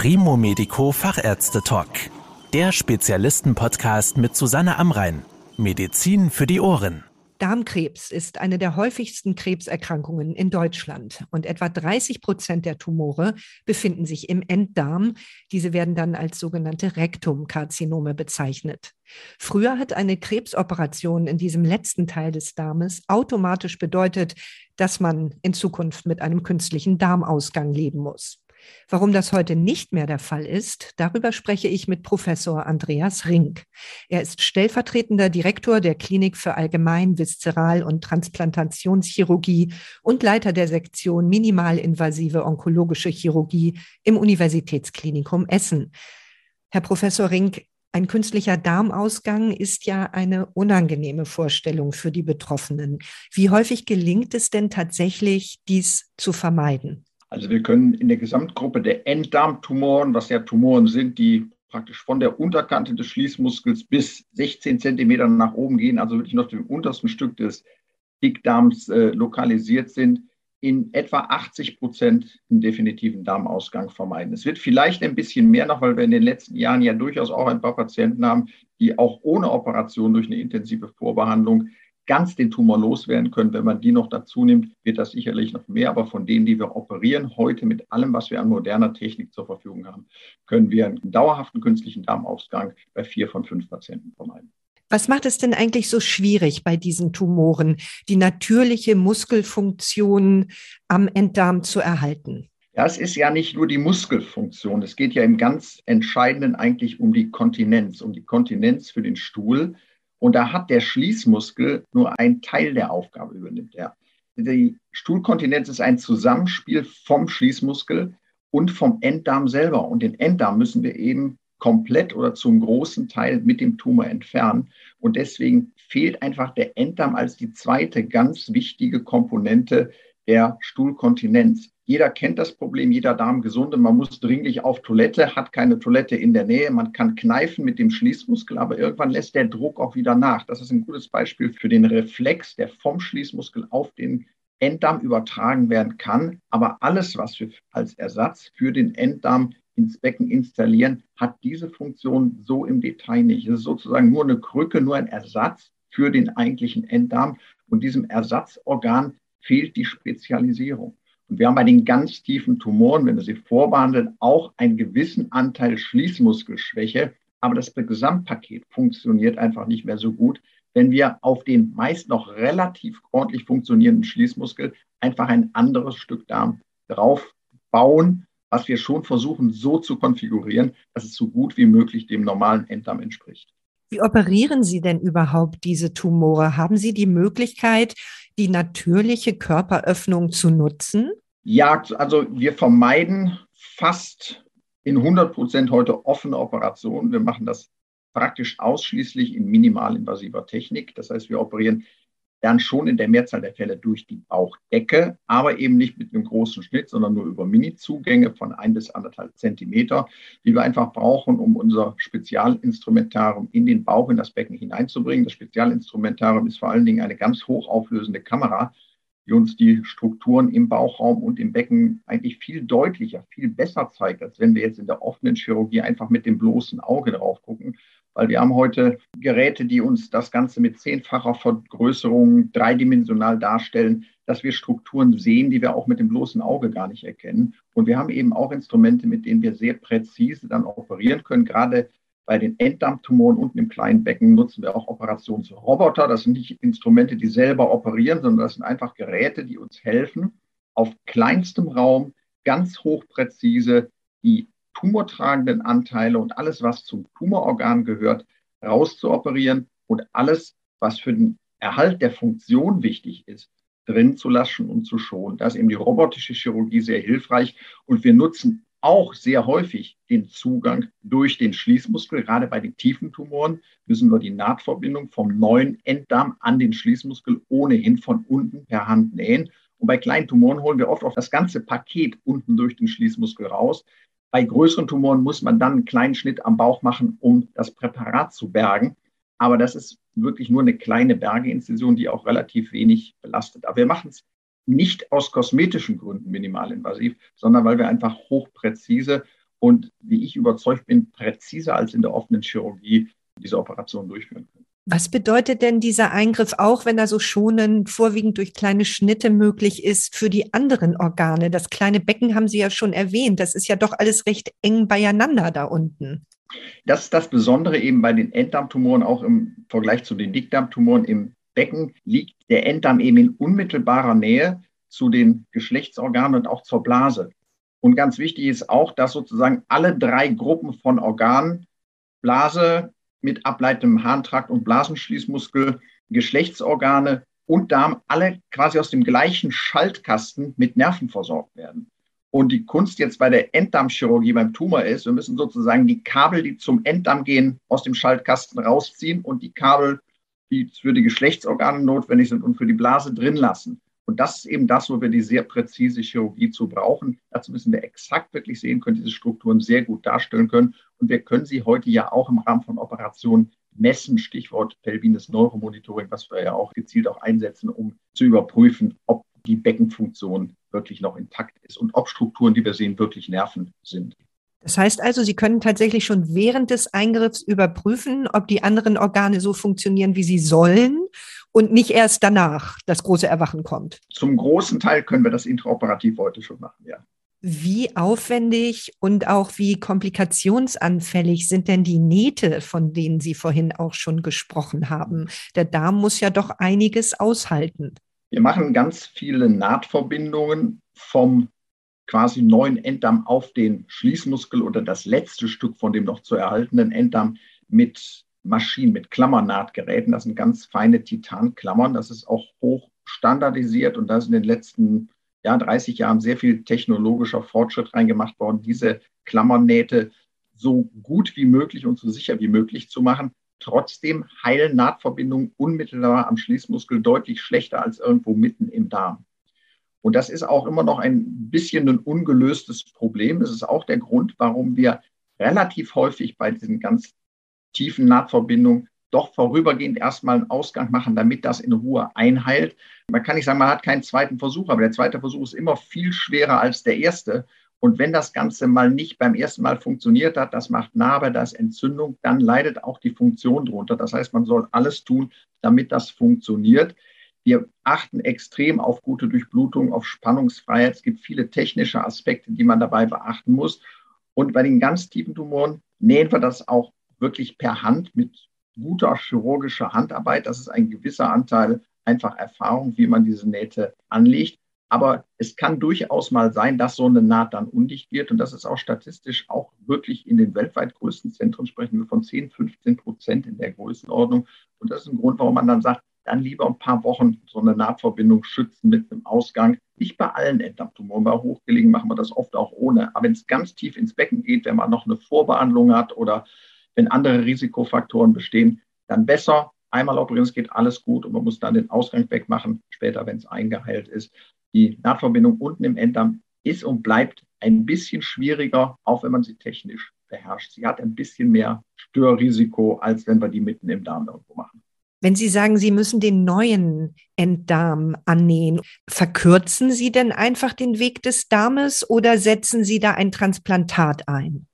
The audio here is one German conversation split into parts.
Primo Medico Fachärzte Talk. Der Spezialisten-Podcast mit Susanne Amrein. Medizin für die Ohren. Darmkrebs ist eine der häufigsten Krebserkrankungen in Deutschland und etwa 30 Prozent der Tumore befinden sich im Enddarm. Diese werden dann als sogenannte Rektumkarzinome bezeichnet. Früher hat eine Krebsoperation in diesem letzten Teil des Darmes automatisch bedeutet, dass man in Zukunft mit einem künstlichen Darmausgang leben muss. Warum das heute nicht mehr der Fall ist, darüber spreche ich mit Professor Andreas Rink. Er ist stellvertretender Direktor der Klinik für Allgemein-, Viszeral- und Transplantationschirurgie und Leiter der Sektion Minimalinvasive Onkologische Chirurgie im Universitätsklinikum Essen. Herr Professor Rink, ein künstlicher Darmausgang ist ja eine unangenehme Vorstellung für die Betroffenen. Wie häufig gelingt es denn tatsächlich, dies zu vermeiden? Also wir können in der Gesamtgruppe der Enddarmtumoren, was ja Tumoren sind, die praktisch von der Unterkante des Schließmuskels bis 16 Zentimeter nach oben gehen, also wirklich noch dem untersten Stück des Dickdarms äh, lokalisiert sind, in etwa 80 Prozent einen definitiven Darmausgang vermeiden. Es wird vielleicht ein bisschen mehr noch, weil wir in den letzten Jahren ja durchaus auch ein paar Patienten haben, die auch ohne Operation durch eine intensive Vorbehandlung ganz den Tumor loswerden können. Wenn man die noch dazu nimmt, wird das sicherlich noch mehr. Aber von denen, die wir operieren, heute mit allem, was wir an moderner Technik zur Verfügung haben, können wir einen dauerhaften künstlichen Darmausgang bei vier von fünf Patienten vermeiden. Was macht es denn eigentlich so schwierig bei diesen Tumoren, die natürliche Muskelfunktion am Enddarm zu erhalten? Das ist ja nicht nur die Muskelfunktion. Es geht ja im ganz Entscheidenden eigentlich um die Kontinenz, um die Kontinenz für den Stuhl. Und da hat der Schließmuskel nur einen Teil der Aufgabe übernimmt er. Die Stuhlkontinenz ist ein Zusammenspiel vom Schließmuskel und vom Enddarm selber. Und den Enddarm müssen wir eben komplett oder zum großen Teil mit dem Tumor entfernen. Und deswegen fehlt einfach der Enddarm als die zweite ganz wichtige Komponente der Stuhlkontinenz. Jeder kennt das Problem, jeder Darmgesunde. Man muss dringlich auf Toilette, hat keine Toilette in der Nähe. Man kann kneifen mit dem Schließmuskel, aber irgendwann lässt der Druck auch wieder nach. Das ist ein gutes Beispiel für den Reflex, der vom Schließmuskel auf den Enddarm übertragen werden kann. Aber alles, was wir als Ersatz für den Enddarm ins Becken installieren, hat diese Funktion so im Detail nicht. Es ist sozusagen nur eine Krücke, nur ein Ersatz für den eigentlichen Enddarm. Und diesem Ersatzorgan fehlt die Spezialisierung. Und wir haben bei den ganz tiefen Tumoren, wenn wir sie vorbehandeln, auch einen gewissen Anteil Schließmuskelschwäche. Aber das Gesamtpaket funktioniert einfach nicht mehr so gut, wenn wir auf den meist noch relativ ordentlich funktionierenden Schließmuskel einfach ein anderes Stück Darm drauf bauen, was wir schon versuchen so zu konfigurieren, dass es so gut wie möglich dem normalen Enddarm entspricht. Wie operieren Sie denn überhaupt diese Tumore? Haben Sie die Möglichkeit, die natürliche Körperöffnung zu nutzen? Ja, also wir vermeiden fast in 100 Prozent heute offene Operationen. Wir machen das praktisch ausschließlich in minimalinvasiver Technik. Das heißt, wir operieren dann schon in der Mehrzahl der Fälle durch die Bauchdecke, aber eben nicht mit einem großen Schnitt, sondern nur über Mini-Zugänge von ein bis anderthalb Zentimeter, die wir einfach brauchen, um unser Spezialinstrumentarium in den Bauch, in das Becken hineinzubringen. Das Spezialinstrumentarium ist vor allen Dingen eine ganz hochauflösende Kamera, die uns die Strukturen im Bauchraum und im Becken eigentlich viel deutlicher, viel besser zeigt, als wenn wir jetzt in der offenen Chirurgie einfach mit dem bloßen Auge drauf gucken weil wir haben heute Geräte, die uns das Ganze mit zehnfacher Vergrößerung dreidimensional darstellen, dass wir Strukturen sehen, die wir auch mit dem bloßen Auge gar nicht erkennen. Und wir haben eben auch Instrumente, mit denen wir sehr präzise dann operieren können. Gerade bei den Enddarmtumoren unten im kleinen Becken nutzen wir auch Operationsroboter. Das sind nicht Instrumente, die selber operieren, sondern das sind einfach Geräte, die uns helfen, auf kleinstem Raum ganz hochpräzise die tumortragenden Anteile und alles, was zum Tumororgan gehört, rauszuoperieren und alles, was für den Erhalt der Funktion wichtig ist, drin zu lassen und zu schonen. Da ist eben die robotische Chirurgie sehr hilfreich und wir nutzen auch sehr häufig den Zugang durch den Schließmuskel. Gerade bei den tiefen Tumoren müssen wir die Nahtverbindung vom neuen Enddarm an den Schließmuskel ohnehin von unten per Hand nähen. Und bei kleinen Tumoren holen wir oft auch das ganze Paket unten durch den Schließmuskel raus. Bei größeren Tumoren muss man dann einen kleinen Schnitt am Bauch machen, um das Präparat zu bergen. Aber das ist wirklich nur eine kleine Bergeinzision, die auch relativ wenig belastet. Aber wir machen es nicht aus kosmetischen Gründen minimalinvasiv, sondern weil wir einfach hochpräzise und, wie ich überzeugt bin, präziser als in der offenen Chirurgie diese Operation durchführen können. Was bedeutet denn dieser Eingriff auch, wenn er so schonend vorwiegend durch kleine Schnitte möglich ist für die anderen Organe? Das kleine Becken haben Sie ja schon erwähnt. Das ist ja doch alles recht eng beieinander da unten. Das ist das Besondere eben bei den Enddarmtumoren, auch im Vergleich zu den Dickdarmtumoren im Becken, liegt der Enddarm eben in unmittelbarer Nähe zu den Geschlechtsorganen und auch zur Blase. Und ganz wichtig ist auch, dass sozusagen alle drei Gruppen von Organen, Blase, mit ableitendem Harntrakt und Blasenschließmuskel, Geschlechtsorgane und Darm alle quasi aus dem gleichen Schaltkasten mit Nerven versorgt werden. Und die Kunst jetzt bei der Enddarmchirurgie beim Tumor ist, wir müssen sozusagen die Kabel, die zum Enddarm gehen, aus dem Schaltkasten rausziehen und die Kabel, die für die Geschlechtsorgane notwendig sind und für die Blase drin lassen. Und das ist eben das, wo wir die sehr präzise Chirurgie zu brauchen. Dazu müssen wir exakt wirklich sehen können, diese Strukturen sehr gut darstellen können. Und wir können sie heute ja auch im Rahmen von Operationen messen, Stichwort pelvines Neuromonitoring, was wir ja auch gezielt auch einsetzen, um zu überprüfen, ob die Beckenfunktion wirklich noch intakt ist und ob Strukturen, die wir sehen, wirklich Nerven sind. Das heißt also, Sie können tatsächlich schon während des Eingriffs überprüfen, ob die anderen Organe so funktionieren, wie sie sollen und nicht erst danach das große Erwachen kommt. Zum großen Teil können wir das intraoperativ heute schon machen, ja. Wie aufwendig und auch wie komplikationsanfällig sind denn die Nähte, von denen Sie vorhin auch schon gesprochen haben? Der Darm muss ja doch einiges aushalten. Wir machen ganz viele Nahtverbindungen vom quasi neuen Enddarm auf den Schließmuskel oder das letzte Stück von dem noch zu erhaltenen Enddarm mit Maschinen, mit Klammernahtgeräten. Das sind ganz feine Titanklammern. Das ist auch hoch standardisiert und da ist in den letzten ja, 30 Jahren sehr viel technologischer Fortschritt reingemacht worden, diese Klammernähte so gut wie möglich und so sicher wie möglich zu machen. Trotzdem heilen Nahtverbindungen unmittelbar am Schließmuskel deutlich schlechter als irgendwo mitten im Darm. Und das ist auch immer noch ein bisschen ein ungelöstes Problem. Das ist auch der Grund, warum wir relativ häufig bei diesen ganz tiefen Nahtverbindungen doch vorübergehend erstmal einen Ausgang machen, damit das in Ruhe einheilt. Man kann nicht sagen, man hat keinen zweiten Versuch, aber der zweite Versuch ist immer viel schwerer als der erste. Und wenn das Ganze mal nicht beim ersten Mal funktioniert hat, das macht Narbe, das Entzündung, dann leidet auch die Funktion drunter. Das heißt, man soll alles tun, damit das funktioniert. Wir achten extrem auf gute Durchblutung, auf Spannungsfreiheit. Es gibt viele technische Aspekte, die man dabei beachten muss. Und bei den ganz tiefen Tumoren nähen wir das auch wirklich per Hand mit guter chirurgischer Handarbeit. Das ist ein gewisser Anteil einfach Erfahrung, wie man diese Nähte anlegt. Aber es kann durchaus mal sein, dass so eine Naht dann undicht wird. Und das ist auch statistisch auch wirklich in den weltweit größten Zentren sprechen wir von 10, 15 Prozent in der Größenordnung. Und das ist ein Grund, warum man dann sagt, dann lieber ein paar Wochen so eine Nahtverbindung schützen mit einem Ausgang. Nicht bei allen Enddarmtumoren, bei hochgelegen machen wir das oft auch ohne. Aber wenn es ganz tief ins Becken geht, wenn man noch eine Vorbehandlung hat oder wenn andere Risikofaktoren bestehen, dann besser. Einmal operieren, es geht alles gut und man muss dann den Ausgang wegmachen, später, wenn es eingeheilt ist. Die Nahtverbindung unten im Enddarm ist und bleibt ein bisschen schwieriger, auch wenn man sie technisch beherrscht. Sie hat ein bisschen mehr Störrisiko, als wenn wir die mitten im Darm irgendwo machen. Wenn Sie sagen, Sie müssen den neuen Enddarm annähen, verkürzen Sie denn einfach den Weg des Darmes oder setzen Sie da ein Transplantat ein?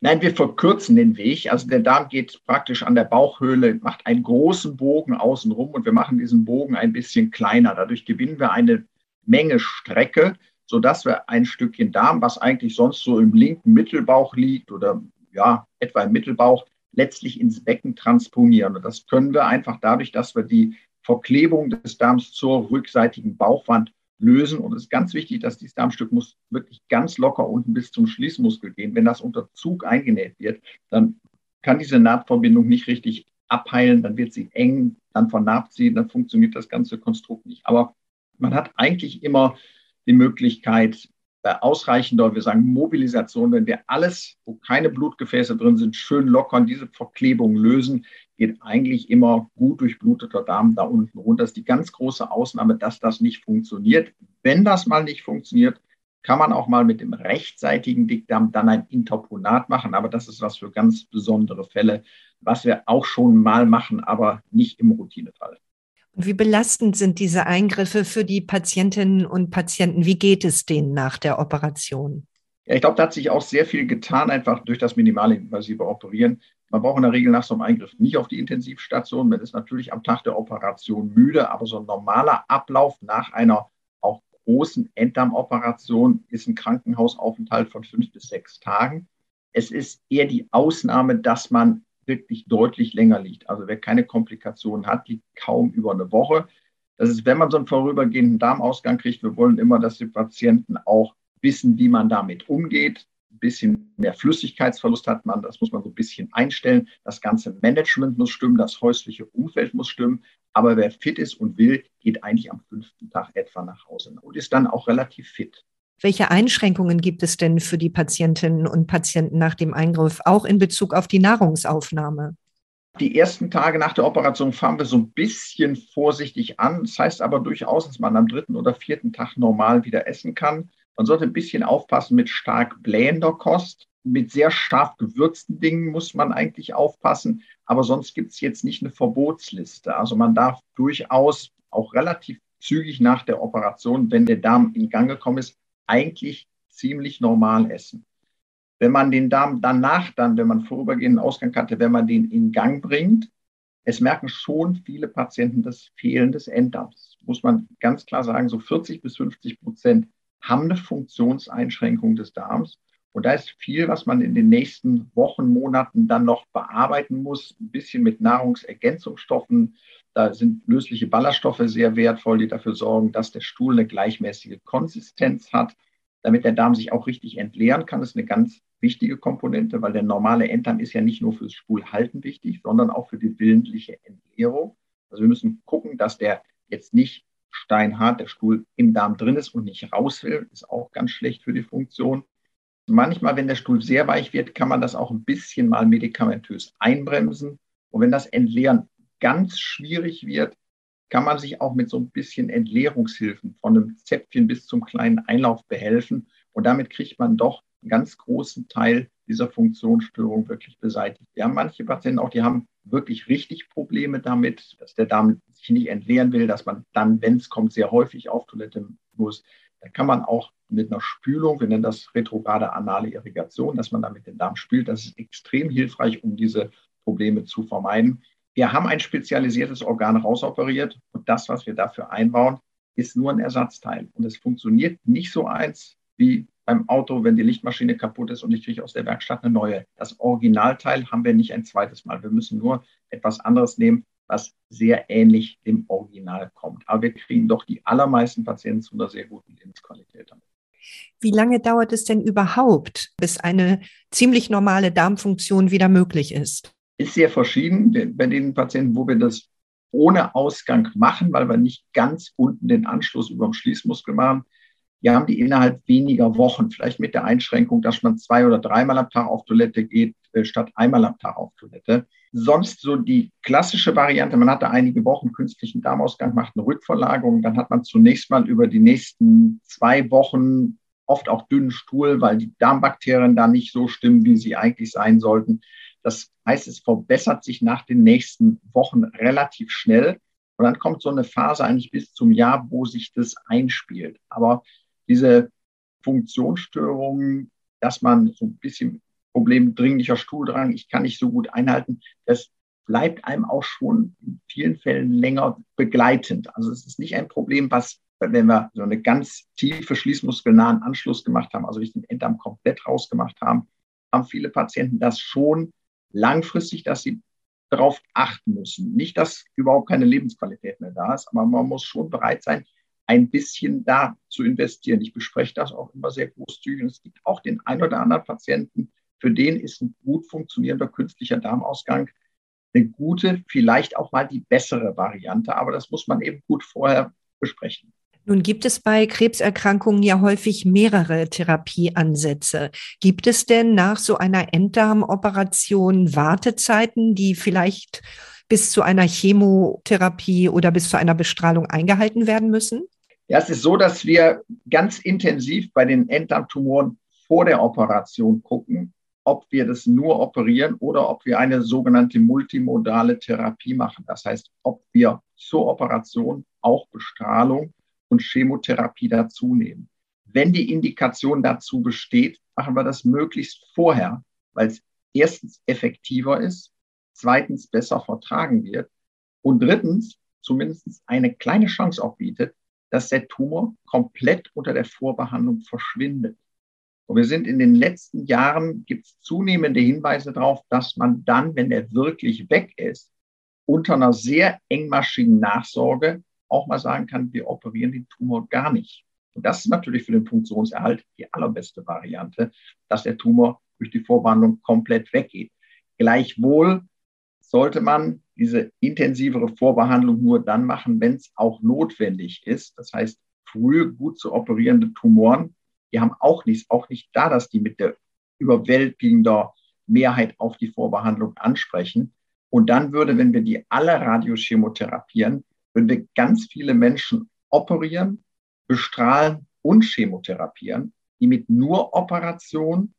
Nein, wir verkürzen den Weg. Also der Darm geht praktisch an der Bauchhöhle, macht einen großen Bogen außenrum und wir machen diesen Bogen ein bisschen kleiner. Dadurch gewinnen wir eine Menge Strecke, sodass wir ein Stückchen Darm, was eigentlich sonst so im linken Mittelbauch liegt oder ja, etwa im Mittelbauch, letztlich ins Becken transponieren. Und das können wir einfach dadurch, dass wir die Verklebung des Darms zur rückseitigen Bauchwand lösen. Und es ist ganz wichtig, dass dieses Darmstück muss wirklich ganz locker unten bis zum Schließmuskel gehen. Wenn das unter Zug eingenäht wird, dann kann diese Nahtverbindung nicht richtig abheilen, dann wird sie eng, dann vernarbt sie, dann funktioniert das ganze Konstrukt nicht. Aber man hat eigentlich immer die Möglichkeit, ausreichender, wir sagen Mobilisation, wenn wir alles, wo keine Blutgefäße drin sind, schön lockern, diese Verklebung lösen, geht eigentlich immer gut durchbluteter Darm da unten runter. Das ist die ganz große Ausnahme, dass das nicht funktioniert. Wenn das mal nicht funktioniert, kann man auch mal mit dem rechtsseitigen Dickdarm dann ein Interponat machen, aber das ist was für ganz besondere Fälle, was wir auch schon mal machen, aber nicht im Routinefall. Wie belastend sind diese Eingriffe für die Patientinnen und Patienten? Wie geht es denen nach der Operation? Ja, ich glaube, da hat sich auch sehr viel getan, einfach durch das minimalinvasive Operieren. Man braucht in der Regel nach so einem Eingriff nicht auf die Intensivstation. Man ist natürlich am Tag der Operation müde, aber so ein normaler Ablauf nach einer auch großen Enddarmoperation ist ein Krankenhausaufenthalt von fünf bis sechs Tagen. Es ist eher die Ausnahme, dass man wirklich deutlich länger liegt. Also wer keine Komplikationen hat, liegt kaum über eine Woche. Das ist, wenn man so einen vorübergehenden Darmausgang kriegt, wir wollen immer, dass die Patienten auch wissen, wie man damit umgeht. Ein bisschen mehr Flüssigkeitsverlust hat man, das muss man so ein bisschen einstellen. Das ganze Management muss stimmen, das häusliche Umfeld muss stimmen. Aber wer fit ist und will, geht eigentlich am fünften Tag etwa nach Hause und ist dann auch relativ fit. Welche Einschränkungen gibt es denn für die Patientinnen und Patienten nach dem Eingriff, auch in Bezug auf die Nahrungsaufnahme? Die ersten Tage nach der Operation fangen wir so ein bisschen vorsichtig an. Das heißt aber durchaus, dass man am dritten oder vierten Tag normal wieder essen kann. Man sollte ein bisschen aufpassen mit stark blähender Kost. Mit sehr scharf gewürzten Dingen muss man eigentlich aufpassen. Aber sonst gibt es jetzt nicht eine Verbotsliste. Also man darf durchaus auch relativ zügig nach der Operation, wenn der Darm in Gang gekommen ist, eigentlich ziemlich normal essen. Wenn man den Darm danach dann, wenn man vorübergehenden Ausgang hatte, wenn man den in Gang bringt, es merken schon viele Patienten das Fehlen des Enddarms. Muss man ganz klar sagen, so 40 bis 50 Prozent haben eine Funktionseinschränkung des Darms. Und da ist viel, was man in den nächsten Wochen, Monaten dann noch bearbeiten muss. Ein bisschen mit Nahrungsergänzungsstoffen. Da sind lösliche Ballaststoffe sehr wertvoll, die dafür sorgen, dass der Stuhl eine gleichmäßige Konsistenz hat. Damit der Darm sich auch richtig entleeren kann, ist eine ganz wichtige Komponente, weil der normale Enddarm ist ja nicht nur fürs Stuhlhalten wichtig, sondern auch für die willentliche Entleerung. Also wir müssen gucken, dass der jetzt nicht steinhart der Stuhl im Darm drin ist und nicht raus will, ist auch ganz schlecht für die Funktion. Manchmal, wenn der Stuhl sehr weich wird, kann man das auch ein bisschen mal medikamentös einbremsen. Und wenn das Entleeren ganz schwierig wird, kann man sich auch mit so ein bisschen Entleerungshilfen von einem Zäpfchen bis zum kleinen Einlauf behelfen. Und damit kriegt man doch einen ganz großen Teil dieser Funktionsstörung wirklich beseitigt. Wir haben manche Patienten auch, die haben wirklich richtig Probleme damit, dass der Darm sich nicht entleeren will, dass man dann, wenn es kommt, sehr häufig auf Toilette muss. Da kann man auch mit einer Spülung, wir nennen das retrograde anale Irrigation, dass man damit den Darm spült. Das ist extrem hilfreich, um diese Probleme zu vermeiden. Wir haben ein spezialisiertes Organ rausoperiert und das, was wir dafür einbauen, ist nur ein Ersatzteil. Und es funktioniert nicht so eins wie beim Auto, wenn die Lichtmaschine kaputt ist und ich kriege aus der Werkstatt eine neue. Das Originalteil haben wir nicht ein zweites Mal. Wir müssen nur etwas anderes nehmen, was sehr ähnlich dem Original kommt. Aber wir kriegen doch die allermeisten Patienten zu einer sehr guten Lebensqualität damit. Wie lange dauert es denn überhaupt, bis eine ziemlich normale Darmfunktion wieder möglich ist? Ist sehr verschieden. Bei den Patienten, wo wir das ohne Ausgang machen, weil wir nicht ganz unten den Anschluss über dem Schließmuskel machen, die haben die innerhalb weniger Wochen, vielleicht mit der Einschränkung, dass man zwei oder dreimal am Tag auf Toilette geht, äh, statt einmal am Tag auf Toilette. Sonst so die klassische Variante, man hatte einige Wochen künstlichen Darmausgang, macht eine Rückverlagerung, dann hat man zunächst mal über die nächsten zwei Wochen oft auch dünnen Stuhl, weil die Darmbakterien da nicht so stimmen, wie sie eigentlich sein sollten. Das heißt, es verbessert sich nach den nächsten Wochen relativ schnell. Und dann kommt so eine Phase eigentlich bis zum Jahr, wo sich das einspielt. Aber diese Funktionsstörungen, dass man so ein bisschen Problem dringlicher Stuhldrang, ich kann nicht so gut einhalten, das bleibt einem auch schon in vielen Fällen länger begleitend. Also es ist nicht ein Problem, was, wenn wir so eine ganz tiefe schließmuskelnahen Anschluss gemacht haben, also nicht den Enddarm komplett rausgemacht haben, haben viele Patienten das schon langfristig, dass sie darauf achten müssen. Nicht, dass überhaupt keine Lebensqualität mehr da ist, aber man muss schon bereit sein, ein bisschen da zu investieren. Ich bespreche das auch immer sehr großzügig. Und es gibt auch den ein oder anderen Patienten, für den ist ein gut funktionierender künstlicher Darmausgang eine gute, vielleicht auch mal die bessere Variante. Aber das muss man eben gut vorher besprechen. Nun gibt es bei Krebserkrankungen ja häufig mehrere Therapieansätze. Gibt es denn nach so einer Enddarmoperation Wartezeiten, die vielleicht bis zu einer Chemotherapie oder bis zu einer Bestrahlung eingehalten werden müssen? Ja, es ist so, dass wir ganz intensiv bei den Enddarmtumoren vor der Operation gucken, ob wir das nur operieren oder ob wir eine sogenannte multimodale Therapie machen. Das heißt, ob wir zur Operation auch Bestrahlung und Chemotherapie dazu nehmen. Wenn die Indikation dazu besteht, machen wir das möglichst vorher, weil es erstens effektiver ist, zweitens besser vertragen wird und drittens zumindest eine kleine Chance auch bietet, dass der Tumor komplett unter der Vorbehandlung verschwindet. Und wir sind in den letzten Jahren, gibt es zunehmende Hinweise darauf, dass man dann, wenn er wirklich weg ist, unter einer sehr engmaschigen Nachsorge auch mal sagen kann, wir operieren den Tumor gar nicht. Und das ist natürlich für den Funktionserhalt die allerbeste Variante, dass der Tumor durch die Vorbehandlung komplett weggeht. Gleichwohl sollte man diese intensivere Vorbehandlung nur dann machen, wenn es auch notwendig ist. Das heißt, früh gut zu operierende Tumoren, die haben auch nichts, auch nicht da, dass die mit der überwältigender Mehrheit auf die Vorbehandlung ansprechen. Und dann würde, wenn wir die alle radiochemotherapien, würden wir ganz viele Menschen operieren, bestrahlen und chemotherapieren, die mit nur Operation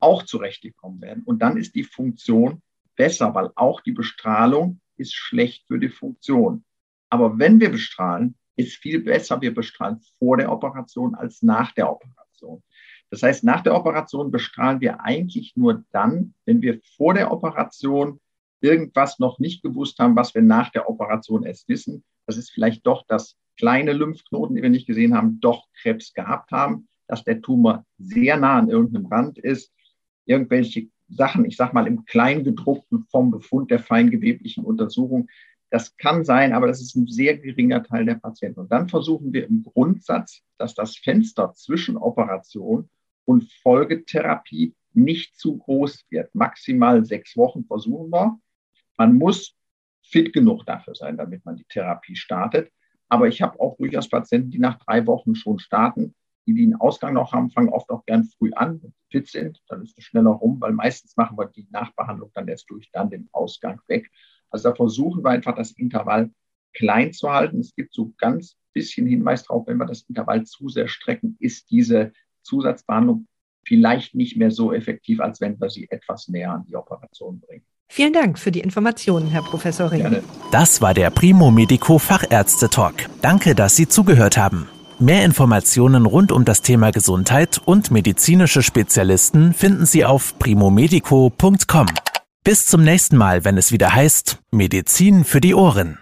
auch zurechtgekommen werden. Und dann ist die Funktion besser, weil auch die Bestrahlung ist schlecht für die Funktion. Aber wenn wir bestrahlen, ist viel besser, wir bestrahlen vor der Operation als nach der Operation. Das heißt, nach der Operation bestrahlen wir eigentlich nur dann, wenn wir vor der Operation irgendwas noch nicht gewusst haben, was wir nach der Operation erst wissen. Das ist vielleicht doch, dass kleine Lymphknoten, die wir nicht gesehen haben, doch Krebs gehabt haben, dass der Tumor sehr nah an irgendeinem Rand ist, irgendwelche Sachen, ich sage mal im Kleingedruckten vom Befund der feingeweblichen Untersuchung. Das kann sein, aber das ist ein sehr geringer Teil der Patienten. Und dann versuchen wir im Grundsatz, dass das Fenster zwischen Operation und Folgetherapie nicht zu groß wird. Maximal sechs Wochen versuchen wir. Man muss fit genug dafür sein, damit man die Therapie startet. Aber ich habe auch durchaus Patienten, die nach drei Wochen schon starten. Die, einen Ausgang noch haben, fangen oft auch gern früh an, wenn sie fit sind. Dann ist es schneller rum, weil meistens machen wir die Nachbehandlung dann erst durch, dann den Ausgang weg. Also da versuchen wir einfach das Intervall klein zu halten. Es gibt so ganz bisschen Hinweis darauf, wenn wir das Intervall zu sehr strecken, ist diese Zusatzbehandlung vielleicht nicht mehr so effektiv, als wenn wir sie etwas näher an die Operation bringen. Vielen Dank für die Informationen, Herr Professor Ring. Gerne. Das war der Primo Medico Fachärzte Talk. Danke, dass Sie zugehört haben. Mehr Informationen rund um das Thema Gesundheit und medizinische Spezialisten finden Sie auf primomedico.com. Bis zum nächsten Mal, wenn es wieder heißt Medizin für die Ohren.